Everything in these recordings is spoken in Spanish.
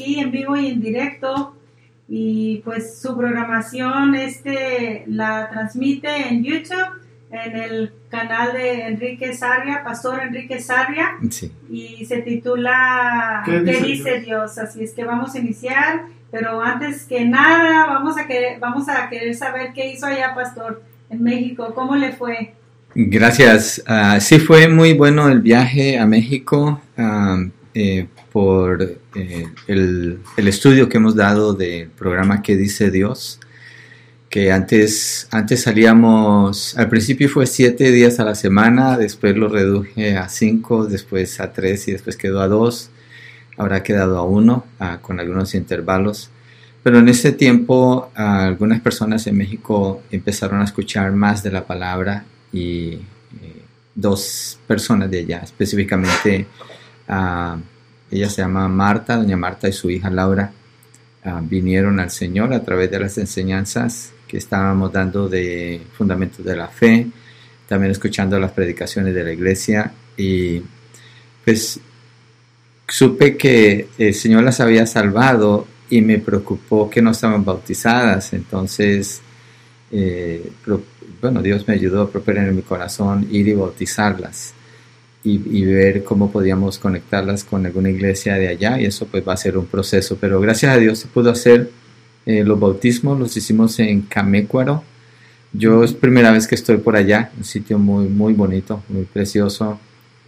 aquí en vivo y en directo y pues su programación este la transmite en YouTube en el canal de Enrique Sarria, Pastor Enrique Sarria, y se titula ¿Qué, dice, Dios? Así es que vamos a iniciar, pero antes que nada vamos a querer, vamos a querer saber qué hizo allá, Pastor, en México, cómo le fue. Gracias. Uh, sí fue muy bueno el viaje a México ah, eh, por eh, el, el, estudio que hemos dado del programa ¿Qué dice Dios? que antes, antes salíamos, al principio fue siete días a la semana, después lo reduje a cinco, después a tres y después quedó a dos, ahora ha quedado a uno, con algunos intervalos. Pero en ese tiempo algunas personas en México empezaron a escuchar más de la palabra y eh, dos personas de allá, específicamente ella se llama Marta, doña Marta y su hija Laura, vinieron al Señor a través de las enseñanzas que estábamos dando de fundamentos de la fe, también escuchando las predicaciones de la iglesia y pues supe que el Señor las había salvado y me preocupó que no estaban bautizadas, entonces eh, bueno, Dios me ayudó a proponer en mi corazón ir y bautizarlas y, y, ver cómo podíamos conectarlas con alguna iglesia de allá y eso pues va a ser un proceso, pero gracias a Dios se pudo hacer eh, los bautismos los hicimos en Camécuaro. Yo es primera vez que estoy por allá, un sitio muy, muy bonito, muy precioso.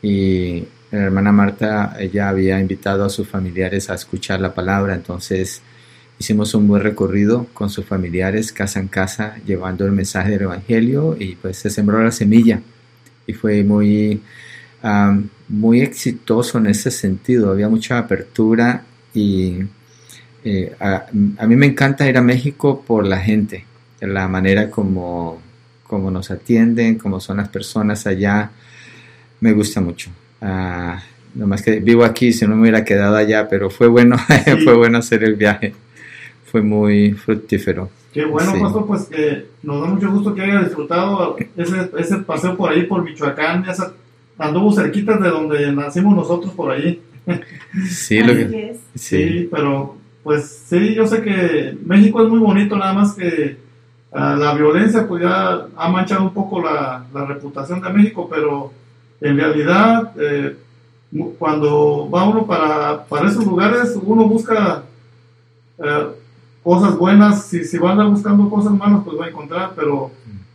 Y la hermana Marta, ella había invitado a sus familiares a escuchar la palabra, entonces hicimos un buen recorrido con sus familiares, casa en casa, llevando el mensaje del Evangelio y pues se sembró la semilla. Y fue muy, muy exitoso en ese sentido, había mucha apertura y eh, a, mí me encanta ir a México por la gente, la manera como, como nos atienden, como son las personas allá, me gusta mucho. Uh, nomás que vivo aquí, si no me hubiera quedado allá, pero fue bueno, fue bueno hacer el viaje, fue muy fructífero. Qué bueno, Pastor, pues que nos da mucho gusto que haya disfrutado ese, ese paseo por ahí, por Michoacán, esa, anduvo cerquita de donde nacimos nosotros por ahí. Sí, lo que, sí, pero pues sí, yo sé que México es muy bonito, nada más que ah, la violencia pues ya ha manchado un poco la, reputación de México, pero en realidad eh, cuando va uno para, para, esos lugares, uno busca eh, cosas buenas, si, si va a andar buscando cosas malas, pues va a encontrar, pero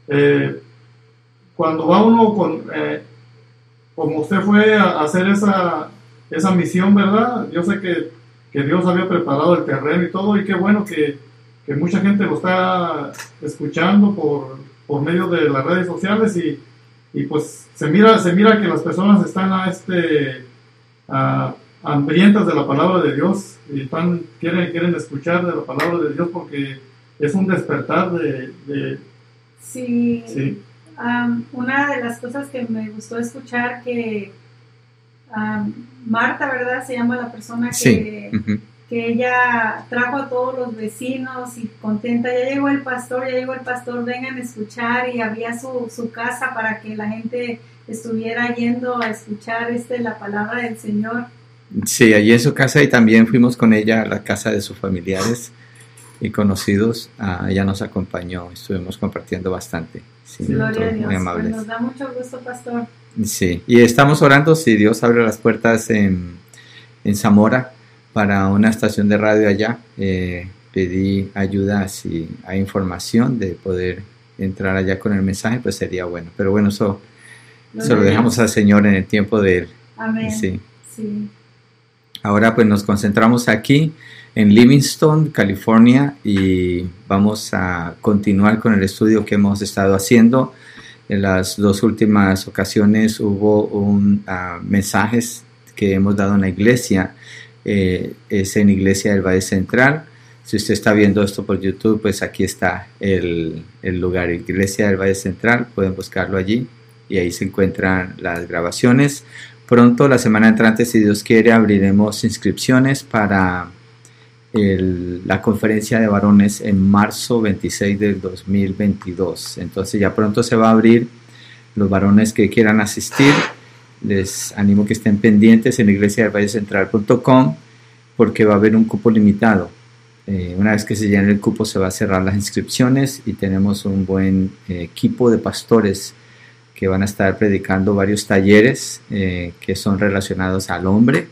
eh, cuando va uno con, como usted fue a hacer esa, esa misión, ¿verdad? Yo sé que que Dios había preparado el terreno y todo, y qué bueno que, que mucha gente lo está escuchando por, por, medio de las redes sociales y, y, pues se mira, se mira que las personas están a este, hambrientas de la palabra de Dios y están, quieren, quieren escuchar de la palabra de Dios porque es un despertar de... de sí. sí. Una de las cosas que me gustó escuchar que Marta, ¿verdad? Se llama la persona que, que ella trajo a todos los vecinos y contenta. Ya llegó el pastor, ya llegó el pastor, vengan a escuchar y había su, su casa para que la gente estuviera yendo a escuchar este, la palabra del Señor. Sí, allí en su casa y también fuimos con ella a la casa de sus familiares y conocidos. Ah, ella nos acompañó, estuvimos compartiendo bastante. Sí, Gloria a Dios. Muy amables. Nos da mucho gusto, pastor. Sí, y estamos orando si Dios abre las puertas en, en Zamora para una estación de radio allá. Eh, pedí ayuda si hay información de poder entrar allá con el mensaje, pues sería bueno. Pero bueno, eso, eso lo dejamos al Señor en el tiempo de Él. Amén. Sí. sí. Ahora pues nos concentramos aquí en Livingston, California, y vamos a continuar con el estudio que hemos estado haciendo en las dos últimas ocasiones hubo un, uh, mensajes que hemos dado en la iglesia, eh, es en Iglesia del Valle Central. Si usted está viendo esto por YouTube, pues aquí está el, el lugar, Iglesia del Valle Central, pueden buscarlo allí y ahí se encuentran las grabaciones. Pronto, la semana entrante, si Dios quiere, abriremos inscripciones para la conferencia de varones en marzo 26 del 2022. Entonces ya pronto se va a abrir los varones que quieran asistir. Les animo que estén pendientes en iglesiadelvallecentral.com porque va a haber un cupo limitado. Eh, una vez que se llene el cupo se va a cerrar las inscripciones y tenemos un buen eh, equipo de pastores que van a estar predicando varios talleres eh, que son relacionados al hombre,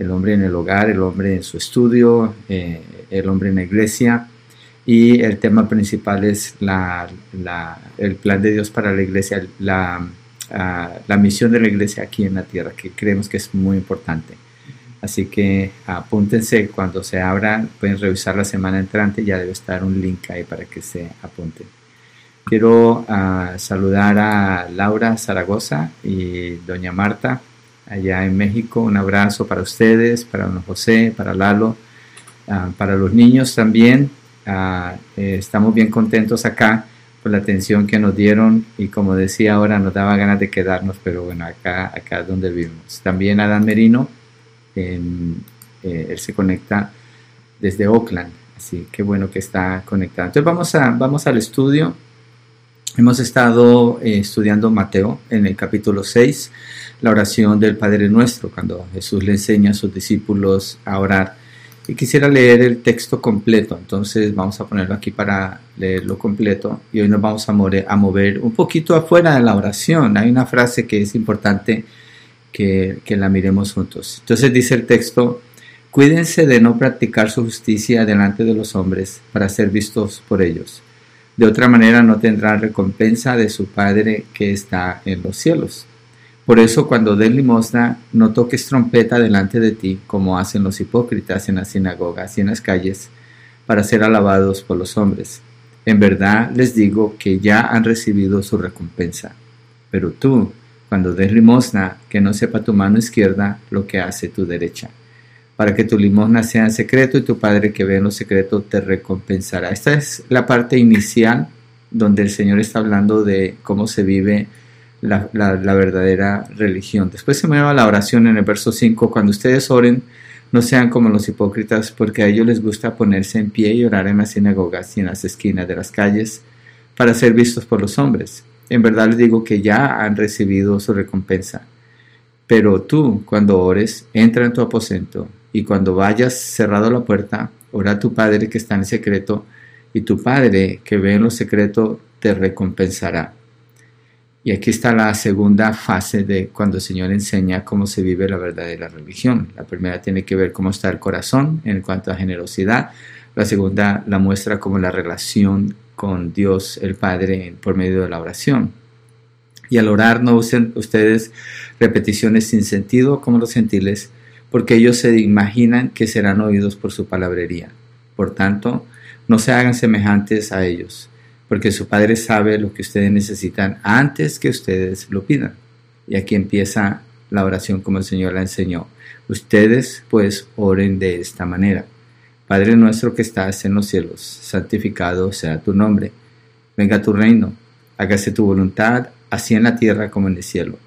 el hombre en el hogar, el hombre en su estudio, el hombre en la iglesia. Y el tema principal es la, el plan de Dios para la iglesia, la, ah, la misión de la iglesia aquí en la tierra, que creemos que es muy importante. Así que apúntense cuando se abra, pueden revisar la semana entrante, ya debe estar un link ahí para que se apunten. Quiero ah, saludar a Laura Zaragoza y doña Marta allá en México. Un abrazo para ustedes, para don José, para Lalo, ah, para los niños también. Ah, eh, estamos bien contentos acá por la atención que nos dieron y como decía ahora nos daba ganas de quedarnos, pero bueno, acá, acá es donde vivimos. También a Dan Merino eh, él se conecta desde Oakland, así que bueno que está conectado. Entonces vamos, a, vamos al estudio. Hemos estado eh, estudiando Mateo en el capítulo 6, la oración del Padre Nuestro, cuando Jesús le enseña a sus discípulos a orar. Y quisiera leer el texto completo, entonces vamos a ponerlo aquí para leerlo completo. Y hoy nos vamos a mover, a mover un poquito afuera de la oración. Hay una frase que es importante que, la miremos juntos. Entonces dice el texto, cuídense de no practicar su justicia delante de los hombres para ser vistos por ellos. De otra manera no tendrán recompensa de su Padre que está en los cielos. Por eso cuando den limosna, no toques trompeta delante de ti, como hacen los hipócritas en las sinagogas y en las calles, para ser alabados por los hombres. En verdad les digo que ya han recibido su recompensa. Pero tú, cuando des limosna, que no sepa tu mano izquierda lo que hace tu derecha, para que tu limosna sea en secreto y tu Padre que ve en lo secreto te recompensará. Esta es la parte inicial donde el Señor está hablando de cómo se vive la, verdadera religión. Después se mueve a la oración en el verso 5, cuando ustedes oren, no sean como los hipócritas, porque a ellos les gusta ponerse en pie y orar en las sinagogas y en las esquinas de las calles para ser vistos por los hombres. En verdad les digo que ya han recibido su recompensa. Pero tú, cuando ores, entra en tu aposento, y cuando vayas cerrado la puerta, ora a tu Padre que está en secreto, y tu Padre que ve en lo secreto te recompensará. Y aquí está la segunda fase de cuando el Señor enseña cómo se vive la verdadera religión. La primera tiene que ver cómo está el corazón en cuanto a generosidad. La segunda la muestra como la relación con Dios el Padre por medio de la oración. Y al orar no usen ustedes repeticiones sin sentido como los gentiles, porque ellos se imaginan que serán oídos por su palabrería. Por tanto, no se hagan semejantes a ellos, porque su Padre sabe lo que ustedes necesitan antes que ustedes lo pidan. Y aquí empieza la oración como el Señor la enseñó. Ustedes pues oren de esta manera. Padre nuestro que estás en los cielos, santificado sea tu nombre. Venga tu reino, hágase tu voluntad, así en la tierra como en el cielo.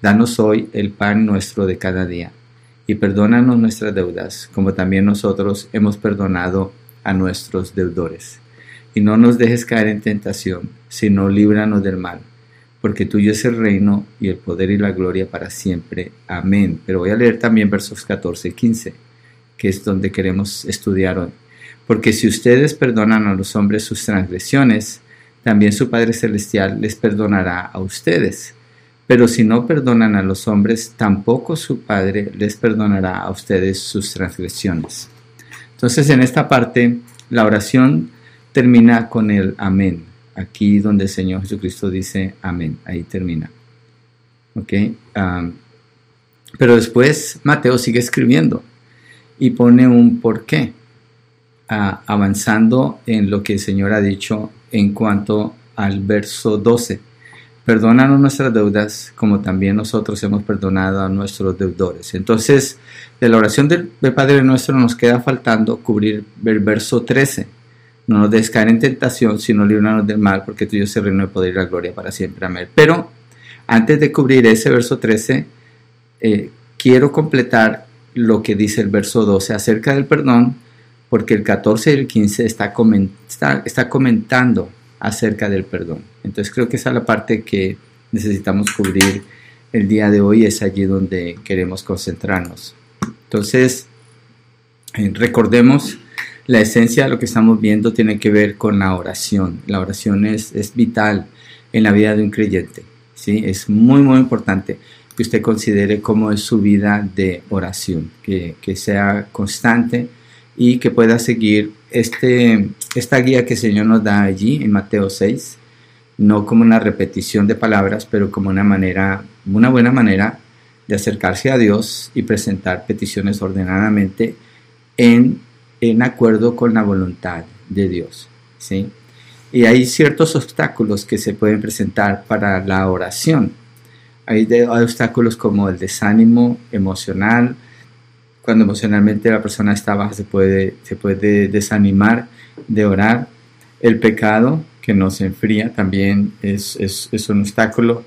Danos hoy el pan nuestro de cada día, y perdónanos nuestras deudas, como también nosotros hemos perdonado a nuestros deudores. Y no nos dejes caer en tentación, sino líbranos del mal, porque tuyo es el reino y el poder y la gloria para siempre. Amén. Pero voy a leer también versos 14 y 15 que es donde queremos estudiar hoy. Porque si ustedes perdonan a los hombres sus transgresiones, también su Padre Celestial les perdonará a ustedes. Pero si no perdonan a los hombres, tampoco su Padre les perdonará a ustedes sus transgresiones. Entonces, en esta parte, la oración termina con el amén. Aquí donde el Señor Jesucristo dice amén. Ahí termina. ¿Ok? Pero después Mateo sigue escribiendo y pone un porqué, avanzando en lo que el Señor ha dicho en cuanto al verso 12. Perdónanos nuestras deudas como también nosotros hemos perdonado a nuestros deudores. Entonces, de la oración del, Padre nuestro nos queda faltando cubrir el verso 13. No nos dejes en tentación, sino líbranos del mal, porque tuyo es el reino de poder y la gloria para siempre. Amén. Pero antes de cubrir ese verso 13, eh, quiero completar lo que dice el verso 12 acerca del perdón, porque el 14 y el 15 está, está, comentando acerca del perdón. Entonces creo que esa es la parte que necesitamos cubrir el día de hoy, es allí donde queremos concentrarnos. Entonces, Eh, recordemos, la esencia de lo que estamos viendo tiene que ver con la oración. La oración es, es vital en la vida de un creyente. ¿sí? Es muy, muy importante que usted considere cómo es su vida de oración, que, que sea constante y que pueda seguir este, esta guía que el Señor nos da allí en Mateo 6, no como una repetición de palabras, pero como una manera, una buena manera de acercarse a Dios y presentar peticiones ordenadamente en, en acuerdo con la voluntad de Dios. ¿sí? Y hay ciertos obstáculos que se pueden presentar para la oración. Hay, obstáculos como el desánimo emocional, cuando emocionalmente la persona está baja se puede, se puede desanimar de orar. El pecado que nos enfría también es, es, un obstáculo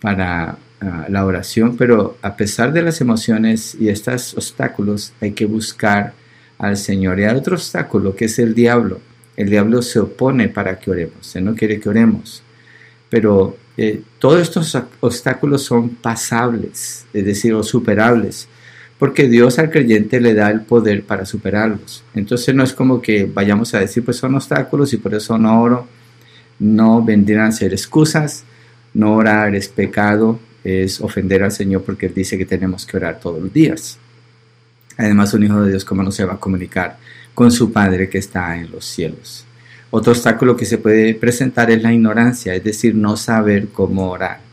para uh, la oración, pero a pesar de las emociones y estos obstáculos hay que buscar al Señor. Y hay otro obstáculo que es el diablo. El diablo se opone para que oremos, él no quiere que oremos. Pero eh, todos estos obstáculos son pasables, es decir, superables porque Dios al creyente le da el poder para superarlos. Entonces no es como que vayamos a decir, pues son obstáculos y por eso no oro. No vendrían a ser excusas. No orar es pecado, es ofender al Señor porque Él dice que tenemos que orar todos los días. Además, un hijo de Dios, ¿cómo no se va a comunicar con su Padre que está en los cielos? Otro obstáculo que se puede presentar es la ignorancia, es decir, no saber cómo orar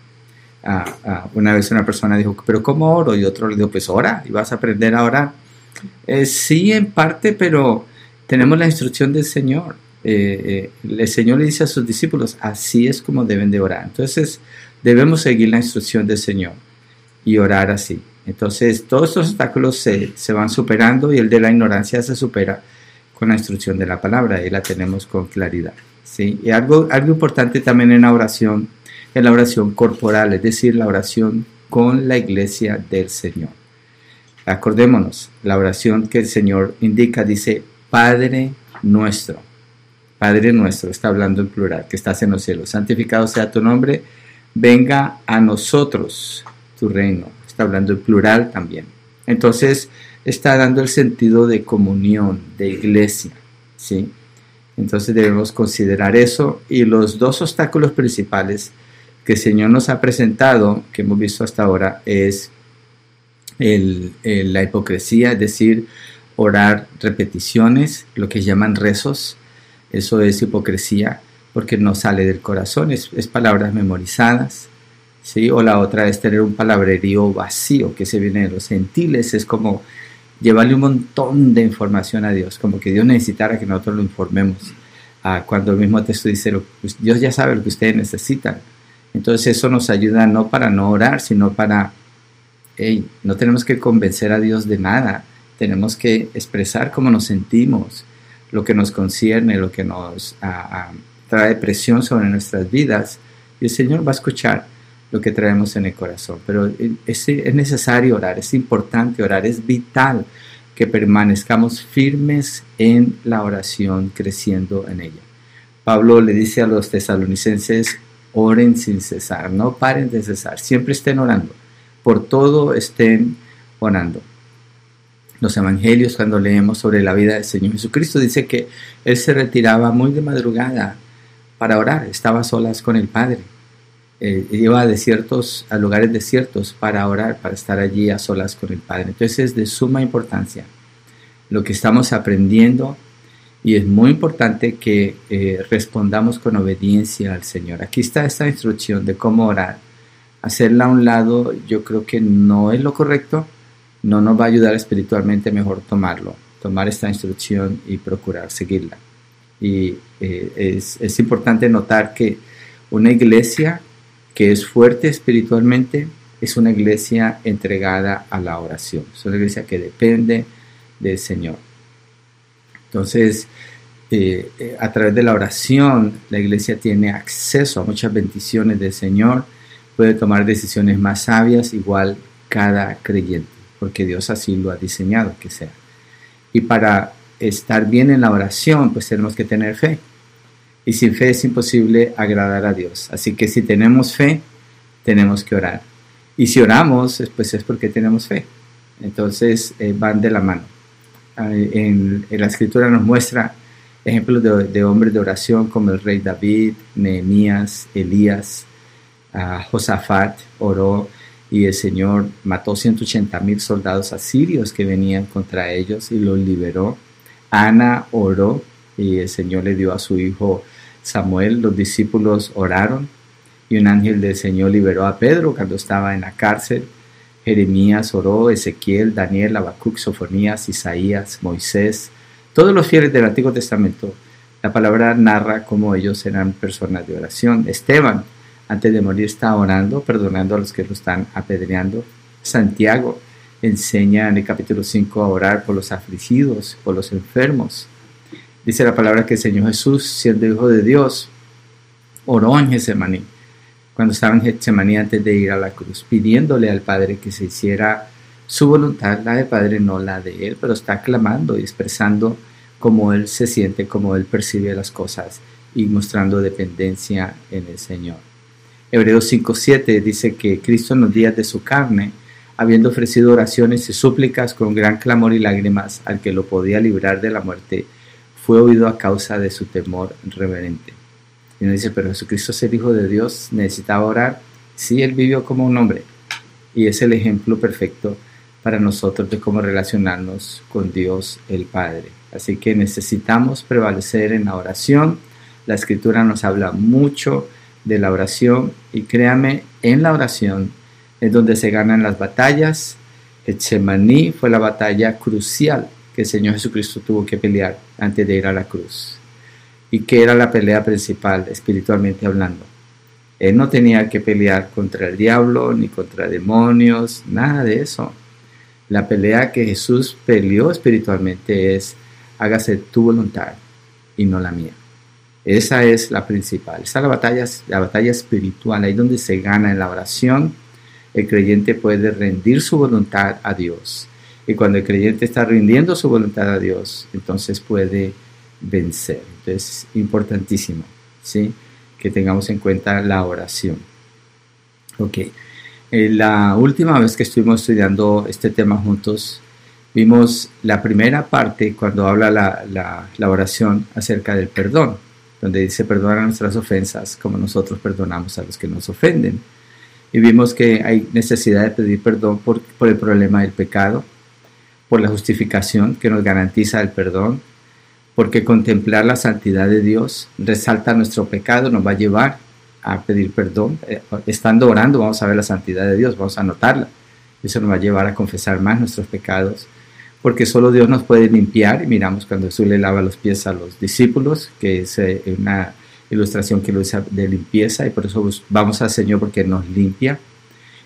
una vez una persona dijo, pero ¿cómo oro? Y otro le dijo, pues ora y vas a aprender a orar. Eh, sí, en parte, pero tenemos la instrucción del Señor. Eh, eh, el Señor le dice a sus discípulos, así es como deben de orar. Entonces, debemos seguir la instrucción del Señor y orar así. Entonces, todos estos obstáculos se, se van superando y el de la ignorancia se supera con la instrucción de la palabra y la tenemos con claridad. ¿sí? Y algo, algo importante también en la oración en la oración corporal, es decir, la oración con la iglesia del Señor. Acordémonos, la oración que el Señor indica dice, Padre nuestro. Padre nuestro, está hablando en plural, que estás en los cielos. Santificado sea tu nombre, venga a nosotros tu reino. Está hablando en plural también. Entonces, está dando el sentido de comunión, de iglesia. ¿sí? Entonces debemos considerar eso y los dos obstáculos principales que el Señor nos ha presentado, que hemos visto hasta ahora, es la hipocresía, es decir, orar repeticiones, lo que llaman rezos, eso es hipocresía, porque no sale del corazón, es, palabras memorizadas, ¿sí? O la otra es tener un palabrerío vacío, que se viene de los gentiles, es como llevarle un montón de información a Dios, como que Dios necesitara que nosotros lo informemos. Ah, cuando el mismo texto dice, pues, Dios ya sabe lo que ustedes necesitan, entonces eso nos ayuda no para no orar, sino para, no tenemos que convencer a Dios de nada, tenemos que expresar cómo nos sentimos, lo que nos concierne, lo que nos trae presión sobre nuestras vidas. Y el Señor va a escuchar lo que traemos en el corazón. Pero es, es necesario orar, es importante orar, es vital que permanezcamos firmes en la oración, creciendo en ella. Pablo le dice a los tesalonicenses, oren sin cesar, no paren de cesar, siempre estén orando, por todo estén orando. Los evangelios, cuando leemos sobre la vida del Señor Jesucristo, dice que Él se retiraba muy de madrugada para orar, estaba solas con el Padre. Eh, iba a desiertos, a lugares desiertos para orar, para estar allí a solas con el Padre. Entonces es de suma importancia lo que estamos aprendiendo y es muy importante que eh, respondamos con obediencia al Señor. Aquí está esta instrucción de cómo orar. Hacerla a un lado yo creo que no es lo correcto, no nos va a ayudar espiritualmente, mejor tomarlo, tomar esta instrucción y procurar seguirla. Y eh, es, es importante notar que una iglesia que es fuerte espiritualmente es una iglesia entregada a la oración, es una iglesia que depende del Señor. Entonces, eh, a través de la oración, la iglesia tiene acceso a muchas bendiciones del Señor, puede tomar decisiones más sabias, igual cada creyente, porque Dios así lo ha diseñado que sea. Y para estar bien en la oración, pues tenemos que tener fe. Y sin fe es imposible agradar a Dios. Así que si tenemos fe, tenemos que orar. Y si oramos, pues es porque tenemos fe. Entonces eh, van de la mano. en, la escritura nos muestra ejemplos de, hombres de oración como el rey David, Nehemías, Elías, Josafat oró y el Señor mató 180 mil soldados asirios que venían contra ellos y los liberó. Ana oró y el Señor le dio a su hijo Samuel. Los discípulos oraron y un ángel del Señor liberó a Pedro cuando estaba en la cárcel. Jeremías oró, Ezequiel, Daniel, Habacuc, Sofonías, Isaías, Moisés, todos los fieles del Antiguo Testamento. La palabra narra cómo ellos eran personas de oración. Esteban, antes de morir, está orando, perdonando a los que lo están apedreando. Santiago enseña en el capítulo 5 a orar por los afligidos, por los enfermos. Dice la palabra que el Señor Jesús, siendo hijo de Dios, oró en Getsemaní cuando estaba en Getsemaní antes de ir a la cruz, pidiéndole al Padre que se hiciera su voluntad, la del Padre, no la de Él, pero está clamando y expresando cómo Él se siente, cómo Él percibe las cosas y mostrando dependencia en el Señor. Hebreos 5.7 dice que Cristo en los días de su carne, habiendo ofrecido oraciones y súplicas con gran clamor y lágrimas al que lo podía librar de la muerte, fue oído a causa de su temor reverente. Y uno dice, pero Jesucristo es el Hijo de Dios, necesitaba orar. Sí, Él vivió como un hombre. Y es el ejemplo perfecto para nosotros de cómo relacionarnos con Dios el Padre. Así que necesitamos prevalecer en la oración. La escritura nos habla mucho de la oración y créame, en la oración es donde se ganan las batallas. Getsemaní fue la batalla crucial que el Señor Jesucristo tuvo que pelear antes de ir a la cruz y que era la pelea principal espiritualmente hablando. Él no tenía que pelear contra el diablo ni contra demonios, nada de eso. La pelea que Jesús peleó espiritualmente es, hágase tu voluntad y no la mía. Esa es la principal. Esa es la batalla, la batalla espiritual, ahí donde se gana en la oración. El creyente puede rendir su voluntad a Dios. Y cuando el creyente está rindiendo su voluntad a Dios, entonces puede vencer. Entonces, importantísimo, ¿sí? Que tengamos en cuenta la oración. Ok. Eh, la última vez que estuvimos estudiando este tema juntos, vimos la primera parte cuando habla la, la, oración acerca del perdón, donde dice perdona nuestras ofensas como nosotros perdonamos a los que nos ofenden. Y vimos que hay necesidad de pedir perdón por, por el problema del pecado, por la justificación que nos garantiza el perdón, porque contemplar la santidad de Dios resalta nuestro pecado, nos va a llevar a pedir perdón. Eh, estando orando vamos a ver la santidad de Dios, vamos a notarla. Eso nos va a llevar a confesar más nuestros pecados, porque solo Dios nos puede limpiar. Y miramos cuando Jesús le lava los pies a los discípulos, que es eh, una ilustración que lo usa de limpieza, y por eso vamos al Señor porque nos limpia.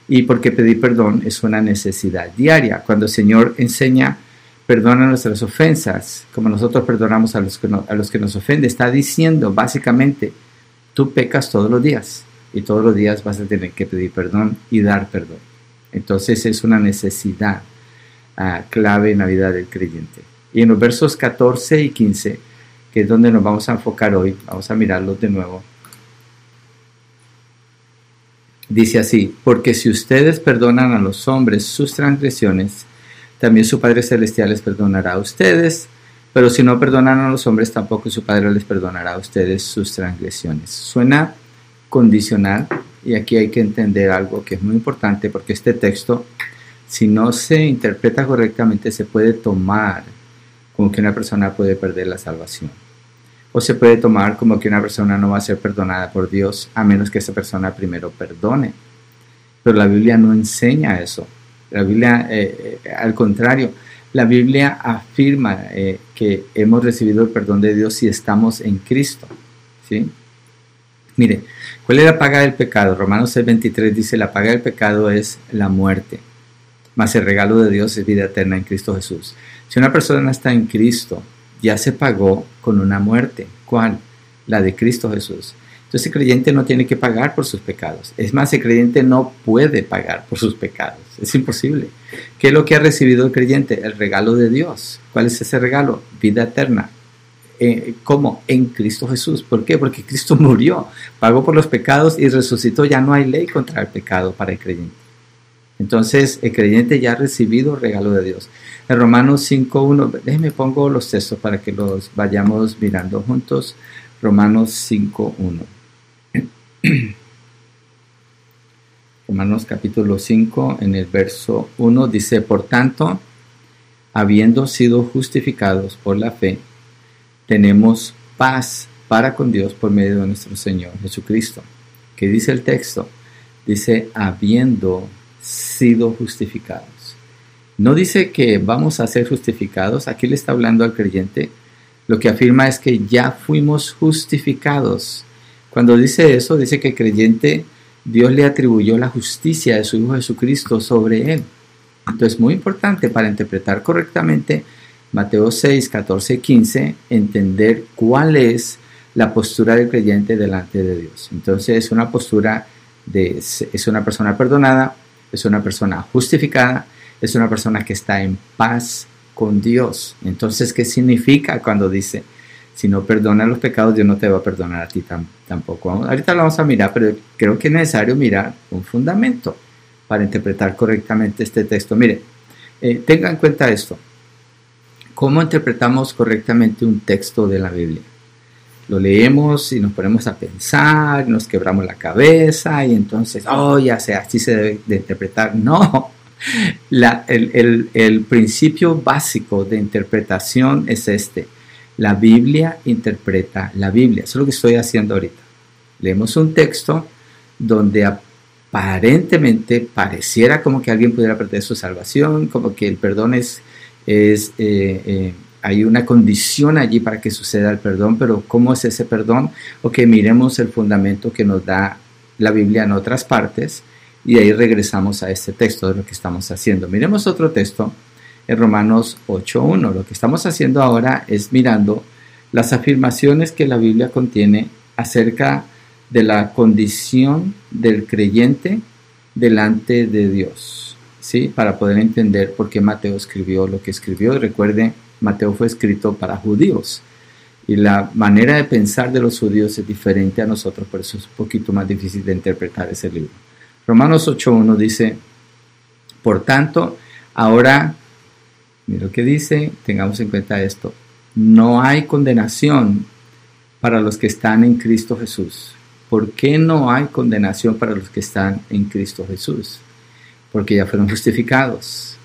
Y porque pedir perdón es una necesidad diaria. Cuando el Señor enseña perdona nuestras ofensas, como nosotros perdonamos a los, que a los que nos ofenden. Está diciendo básicamente, tú pecas todos los días y todos los días vas a tener que pedir perdón y dar perdón. Entonces es una necesidad ah, clave en la vida del creyente. Y en los versos 14 y 15, que es donde nos vamos a enfocar hoy, vamos a mirarlos de nuevo. Dice así, porque si ustedes perdonan a los hombres sus transgresiones, también su Padre Celestial les perdonará a ustedes, pero si no perdonan a los hombres, tampoco su Padre les perdonará a ustedes sus transgresiones. Suena condicional y aquí hay que entender algo que es muy importante porque este texto, si no se interpreta correctamente, se puede tomar como que una persona puede perder la salvación. O se puede tomar como que una persona no va a ser perdonada por Dios a menos que esa persona primero perdone. Pero la Biblia no enseña eso. La Biblia, eh, eh, al contrario, la Biblia afirma eh, que hemos recibido el perdón de Dios si estamos en Cristo. ¿sí? Mire, ¿cuál es la paga del pecado? Romanos 6:23 dice, la paga del pecado es la muerte, mas el regalo de Dios es vida eterna en Cristo Jesús. Si una persona está en Cristo, ya se pagó con una muerte. ¿Cuál? La de Cristo Jesús. Entonces el creyente no tiene que pagar por sus pecados. Es más, el creyente no puede pagar por sus pecados. Es imposible. ¿Qué es lo que ha recibido el creyente? El regalo de Dios. ¿Cuál es ese regalo? Vida eterna. Eh, ¿Cómo? En Cristo Jesús. ¿Por qué? Porque Cristo murió, pagó por los pecados y resucitó. Ya no hay ley contra el pecado para el creyente. Entonces, el creyente ya ha recibido el regalo de Dios. En Romanos 5.1, déjenme pongo los textos para que los vayamos mirando juntos. Romanos 5.1. Romanos capítulo 5, en el verso 1 dice, por tanto, habiendo sido justificados por la fe, tenemos paz para con Dios por medio de nuestro Señor Jesucristo. ¿Qué dice el texto? Dice, habiendo sido justificados. No dice que vamos a ser justificados, aquí le está hablando al creyente. Lo que afirma es que ya fuimos justificados. Cuando dice eso, dice que el creyente, Dios le atribuyó la justicia de su Hijo Jesucristo sobre él. Entonces, muy importante para interpretar correctamente Mateo 6, 14, 15, entender cuál es la postura del creyente delante de Dios. Entonces, es una postura de, es una persona perdonada, es una persona justificada, es una persona que está en paz con Dios. Entonces, ¿qué significa cuando dice, si no perdonas los pecados, Dios no te va a perdonar a ti tampoco? Ahorita lo vamos a mirar, pero creo que es necesario mirar un fundamento para interpretar correctamente este texto. Mire, eh, tenga en cuenta esto. ¿Cómo interpretamos correctamente un texto de la Biblia? Lo leemos y nos ponemos a pensar, nos quebramos la cabeza y entonces, oh, ya sé, así se debe de interpretar. No, el, principio básico de interpretación es este. La Biblia interpreta la Biblia. Eso es lo que estoy haciendo ahorita. Leemos un texto donde aparentemente pareciera como que alguien pudiera perder su salvación, como que el perdón es, es eh, eh, hay una condición allí para que suceda el perdón, pero ¿cómo es ese perdón? O que miremos el fundamento que nos da la Biblia en otras partes y ahí regresamos a este texto de lo que estamos haciendo. Miremos otro texto en Romanos 8.1. Lo que estamos haciendo ahora es mirando las afirmaciones que la Biblia contiene acerca de la condición del creyente delante de Dios, ¿sí? Para poder entender por qué Mateo escribió lo que escribió. recuerde, Mateo fue escrito para judíos y la manera de pensar de los judíos es diferente a nosotros, por eso es un poquito más difícil de interpretar ese libro. Romanos 8.1 dice, por tanto, ahora, mira lo que dice, tengamos en cuenta esto, no hay condenación para los que están en Cristo Jesús. ¿Por qué no hay condenación para los que están en Cristo Jesús? Porque ya fueron justificados.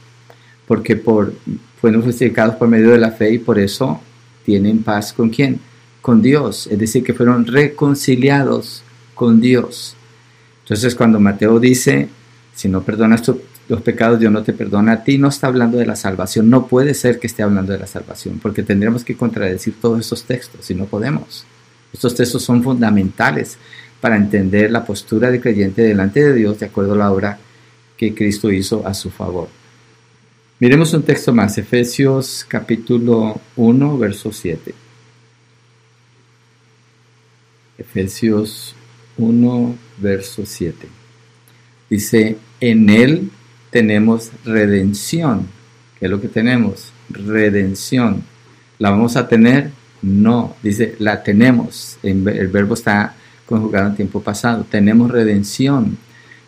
Porque por, fueron justificados por medio de la fe y por eso tienen paz con quién? Con Dios. Es decir, que fueron reconciliados con Dios. Entonces cuando Mateo dice, si no perdonas los pecados, Dios no te perdona a ti, no está hablando de la salvación. No puede ser que esté hablando de la salvación, porque tendríamos que contradecir todos estos textos y no podemos. Estos textos son fundamentales para entender la postura de creyente delante de Dios de acuerdo a la obra que Cristo hizo a su favor. Miremos un texto más, Efesios capítulo 1, verso 7. Efesios 1, verso 7. Dice, en Él tenemos redención. ¿Qué es lo que tenemos? Redención. ¿La vamos a tener? No, dice, la tenemos. El verbo está conjugado en tiempo pasado. Tenemos redención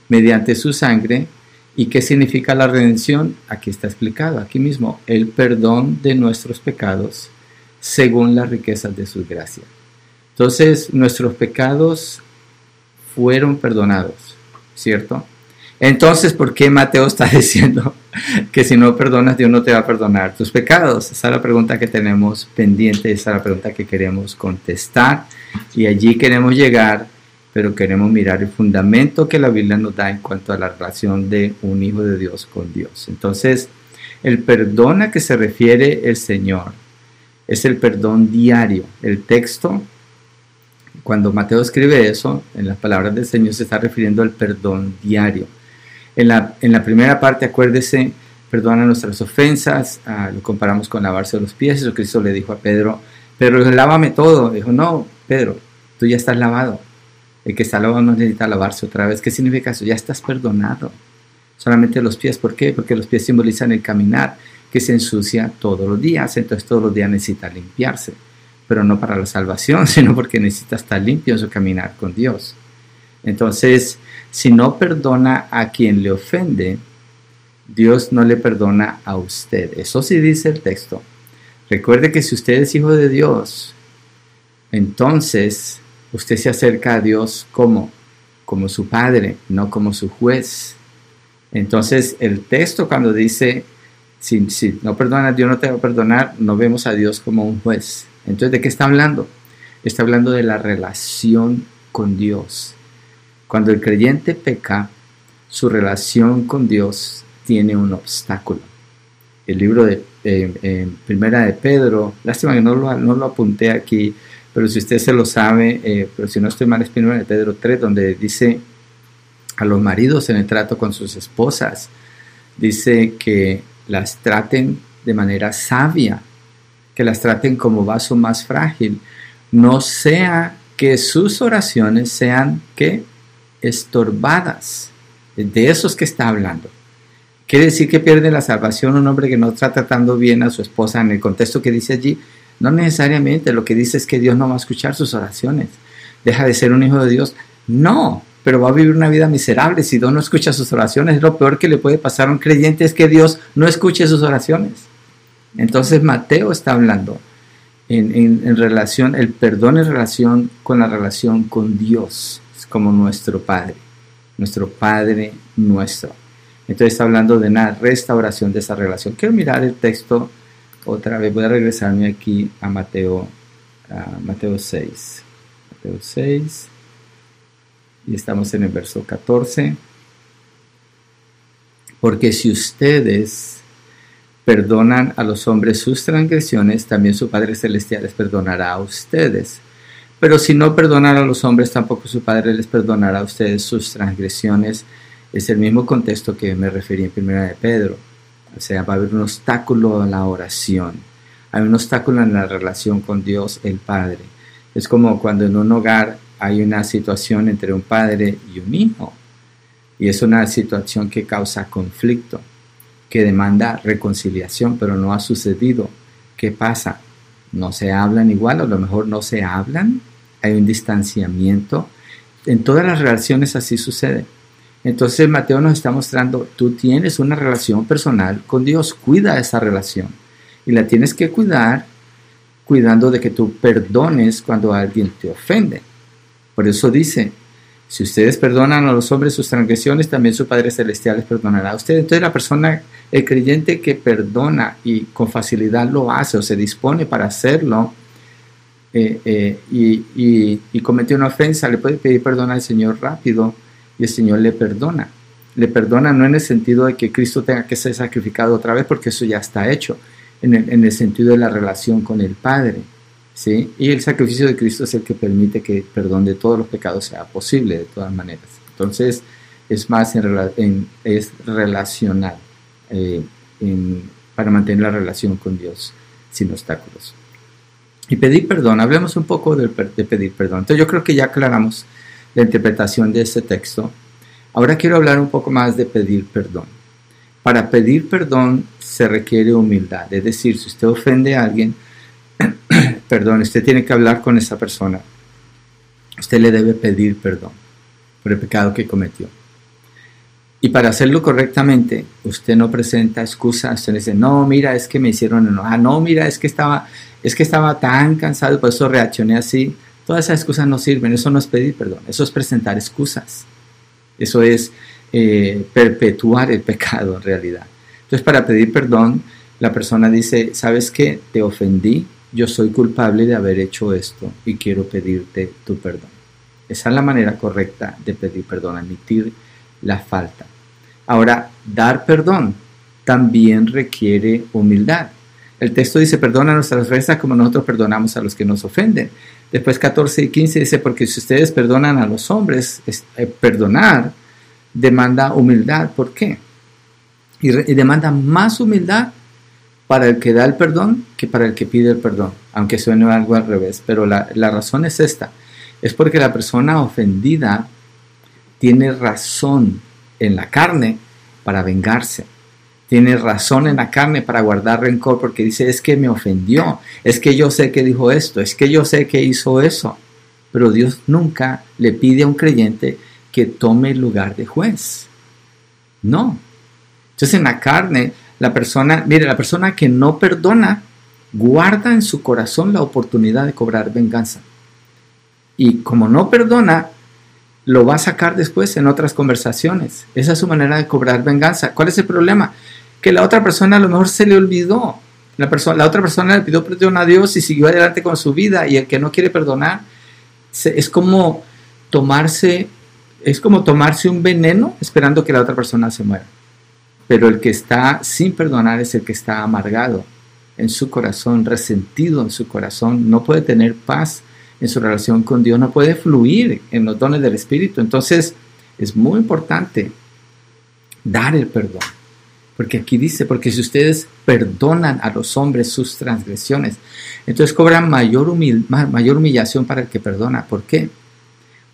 mediante su sangre. ¿Y qué significa la redención? Aquí está explicado, aquí mismo, el perdón de nuestros pecados según las riquezas de su gracia. Entonces, nuestros pecados fueron perdonados, ¿cierto? Entonces, ¿por qué Mateo está diciendo que si no perdonas, Dios no te va a perdonar tus pecados? Esa es la pregunta que tenemos pendiente, esa es la pregunta que queremos contestar y allí queremos llegar, pero queremos mirar el fundamento que la Biblia nos da en cuanto a la relación de un hijo de Dios con Dios. Entonces, el perdón a que se refiere el Señor es el perdón diario. El texto, cuando Mateo escribe eso, en las palabras del Señor se está refiriendo al perdón diario en la, en la primera parte, acuérdese, perdona nuestras ofensas, ah, lo comparamos con lavarse los pies, eso Cristo le dijo a Pedro, pero lávame todo. Dijo, no, Pedro, tú ya estás lavado. El que está lavado no necesita lavarse otra vez. ¿Qué significa eso? Ya estás perdonado. Solamente los pies. ¿Por qué? Porque los pies simbolizan el caminar que se ensucia todos los días. Entonces todos los días necesita limpiarse. Pero no para la salvación, sino porque necesita estar limpio en su caminar con Dios. Entonces, si no perdona a quien le ofende, Dios no le perdona a usted. Eso sí dice el texto. Recuerde que si usted es hijo de Dios, entonces usted se acerca a Dios como como su padre, no como su juez. Entonces el texto cuando dice, si, si no perdonas, Dios no te va a perdonar, no vemos a Dios como un juez. Entonces, ¿de qué está hablando? Está hablando de la relación con Dios. Cuando el creyente peca, su relación con Dios tiene un obstáculo. El libro de Primera de Pedro, lástima que no lo, no lo apunté aquí, pero si usted se lo sabe, eh, pero si no estoy mal, es Primera de Pedro 3, donde dice a los maridos en el trato con sus esposas, dice que las traten de manera sabia, que las traten como vaso más frágil, no sea que sus oraciones sean que estorbadas. De esos que está hablando. Quiere decir que pierde la salvación un hombre que no está tratando bien a su esposa en el contexto que dice allí. No necesariamente, lo que dice es que Dios no va a escuchar sus oraciones. Deja de ser un hijo de Dios. No, pero va a vivir una vida miserable si Dios no escucha sus oraciones. Lo peor que le puede pasar a un creyente es que Dios no escuche sus oraciones. Entonces Mateo está hablando en, relación, el perdón en relación con la relación con Dios, como nuestro Padre, nuestro Padre nuestro. Entonces está hablando de una restauración de esa relación. Quiero mirar el texto otra vez, voy a regresarme aquí a Mateo, a Mateo 6. Mateo 6. Y estamos en el verso 14. Porque si ustedes perdonan a los hombres sus transgresiones, también su Padre Celestial les perdonará a ustedes. Pero si no perdonan a los hombres, tampoco su Padre les perdonará a ustedes sus transgresiones. Es el mismo contexto que me referí en primera de Pedro. O sea, va a haber un obstáculo en la oración. Hay un obstáculo en la relación con Dios el Padre. Es como cuando en un hogar hay una situación entre un padre y un hijo. Y es una situación que causa conflicto, que demanda reconciliación, pero no ha sucedido. ¿Qué pasa? No se hablan igual, a lo mejor no se hablan. Hay un distanciamiento. En todas las relaciones así sucede. Entonces Mateo nos está mostrando, tú tienes una relación personal con Dios, cuida esa relación. Y la tienes que cuidar cuidando de que tú perdones cuando alguien te ofende. Por eso dice, si ustedes perdonan a los hombres sus transgresiones, también su Padre Celestial les perdonará a ustedes. Entonces la persona, el creyente que perdona y con facilidad lo hace o se dispone para hacerlo eh, eh, y, y, comete una ofensa, le puede pedir perdón al Señor rápido y el Señor le perdona. Le perdona no en el sentido de que Cristo tenga que ser sacrificado otra vez, porque eso ya está hecho, en el, sentido de la relación con el Padre. ¿sí? Y el sacrificio de Cristo es el que permite que el perdón de todos los pecados sea posible de todas maneras. Entonces, es más en, es relacional eh, para mantener la relación con Dios sin obstáculos. Y pedir perdón, hablemos un poco de, pedir perdón. Entonces yo creo que ya aclaramos la interpretación de este texto. Ahora quiero hablar un poco más de pedir perdón. Para pedir perdón se requiere humildad, es decir, si usted ofende a alguien, perdón, usted tiene que hablar con esa persona. Usted le debe pedir perdón por el pecado que cometió. Y para hacerlo correctamente, usted no presenta excusas, usted dice, no, mira, es que me hicieron ah, no, mira, es que estaba, es que estaba tan cansado, por eso reaccioné así. Todas esas excusas no sirven, eso no es pedir perdón, eso es presentar excusas. Eso es eh, perpetuar el pecado en realidad. Entonces, para pedir perdón, la persona dice, ¿sabes qué? Te ofendí, yo soy culpable de haber hecho esto y quiero pedirte tu perdón. Esa es la manera correcta de pedir perdón, admitir la falta. Ahora, dar perdón también requiere humildad. El texto dice, perdona nuestras ofensas como nosotros perdonamos a los que nos ofenden. Después 14 y 15 dice, porque si ustedes perdonan a los hombres, eh, perdonar demanda humildad. ¿Por qué? Y, demanda más humildad para el que da el perdón que para el que pide el perdón, aunque suene algo al revés. Pero la, la razón es esta, es porque la persona ofendida tiene razón en la carne para vengarse tiene razón en la carne para guardar rencor porque dice, es que me ofendió, es que yo sé que dijo esto, es que yo sé que hizo eso. Pero Dios nunca le pide a un creyente que tome el lugar de juez. No. Entonces en la carne, la persona, mire, la persona que no perdona, guarda en su corazón la oportunidad de cobrar venganza. Y como no perdona, lo va a sacar después en otras conversaciones. Esa es su manera de cobrar venganza. ¿Cuál es el problema? Que la otra persona a lo mejor se le olvidó. La, persona, la otra persona le pidió perdón a Dios y siguió adelante con su vida. Y el que no quiere perdonar es como tomarse, es como tomarse un veneno esperando que la otra persona se muera. Pero el que está sin perdonar es el que está amargado en su corazón, resentido en su corazón, no puede tener paz en su relación con Dios, no puede fluir en los dones del Espíritu. Entonces, es muy importante dar el perdón. Porque aquí dice, porque si ustedes perdonan a los hombres sus transgresiones, entonces cobran mayor, mayor humillación para el que perdona. ¿Por qué?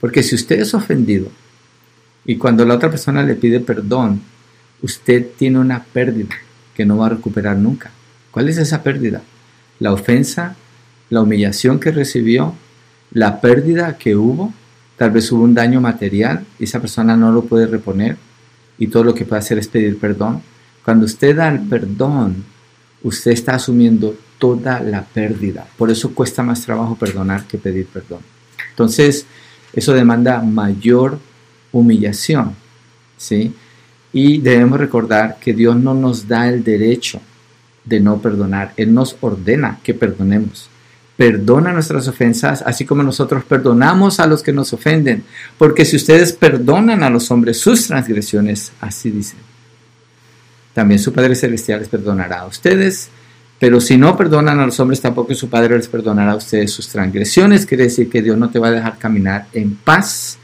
Porque si usted es ofendido y cuando la otra persona le pide perdón, usted tiene una pérdida que no va a recuperar nunca. ¿Cuál es esa pérdida? La ofensa, la humillación que recibió, la pérdida que hubo, tal vez hubo un daño material y esa persona no lo puede reponer y todo lo que puede hacer es pedir perdón. Cuando usted da el perdón, usted está asumiendo toda la pérdida. Por eso cuesta más trabajo perdonar que pedir perdón. Entonces, eso demanda mayor humillación, ¿sí? Y debemos recordar que Dios no nos da el derecho de no perdonar. Él nos ordena que perdonemos perdona nuestras ofensas, así como nosotros perdonamos a los que nos ofenden. Porque si ustedes perdonan a los hombres sus transgresiones, así dice, también su Padre Celestial les perdonará a ustedes. Pero si no perdonan a los hombres, tampoco su Padre les perdonará a ustedes sus transgresiones. Quiere decir que Dios no te va a dejar caminar en paz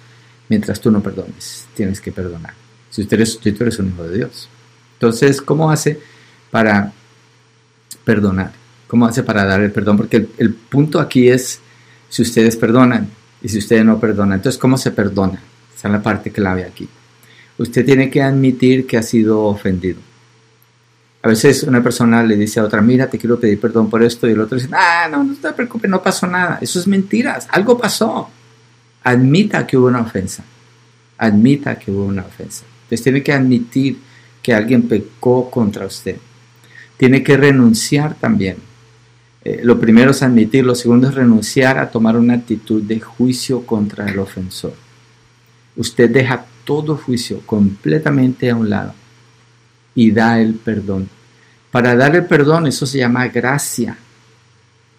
mientras tú no perdones. Tienes que perdonar. Si, usted si tú eres un hijo de Dios. Entonces, ¿cómo hace para perdonar? ¿Cómo hace para dar el perdón? Porque el, punto aquí es si ustedes perdonan y si ustedes no perdonan. Entonces, ¿cómo se perdona? Esa es la parte clave aquí. Usted tiene que admitir que ha sido ofendido. A veces una persona le dice a otra, mira, te quiero pedir perdón por esto, y el otro dice, ah, no, no te preocupes, no pasó nada. Eso es mentiras, algo pasó. Admita que hubo una ofensa. Admita que hubo una ofensa. Entonces tiene que admitir que alguien pecó contra usted. Tiene que renunciar también eh, lo primero es admitir, lo segundo es renunciar a tomar una actitud de juicio contra el ofensor. Usted deja todo juicio completamente a un lado y da el perdón. Para dar el perdón, eso se llama gracia.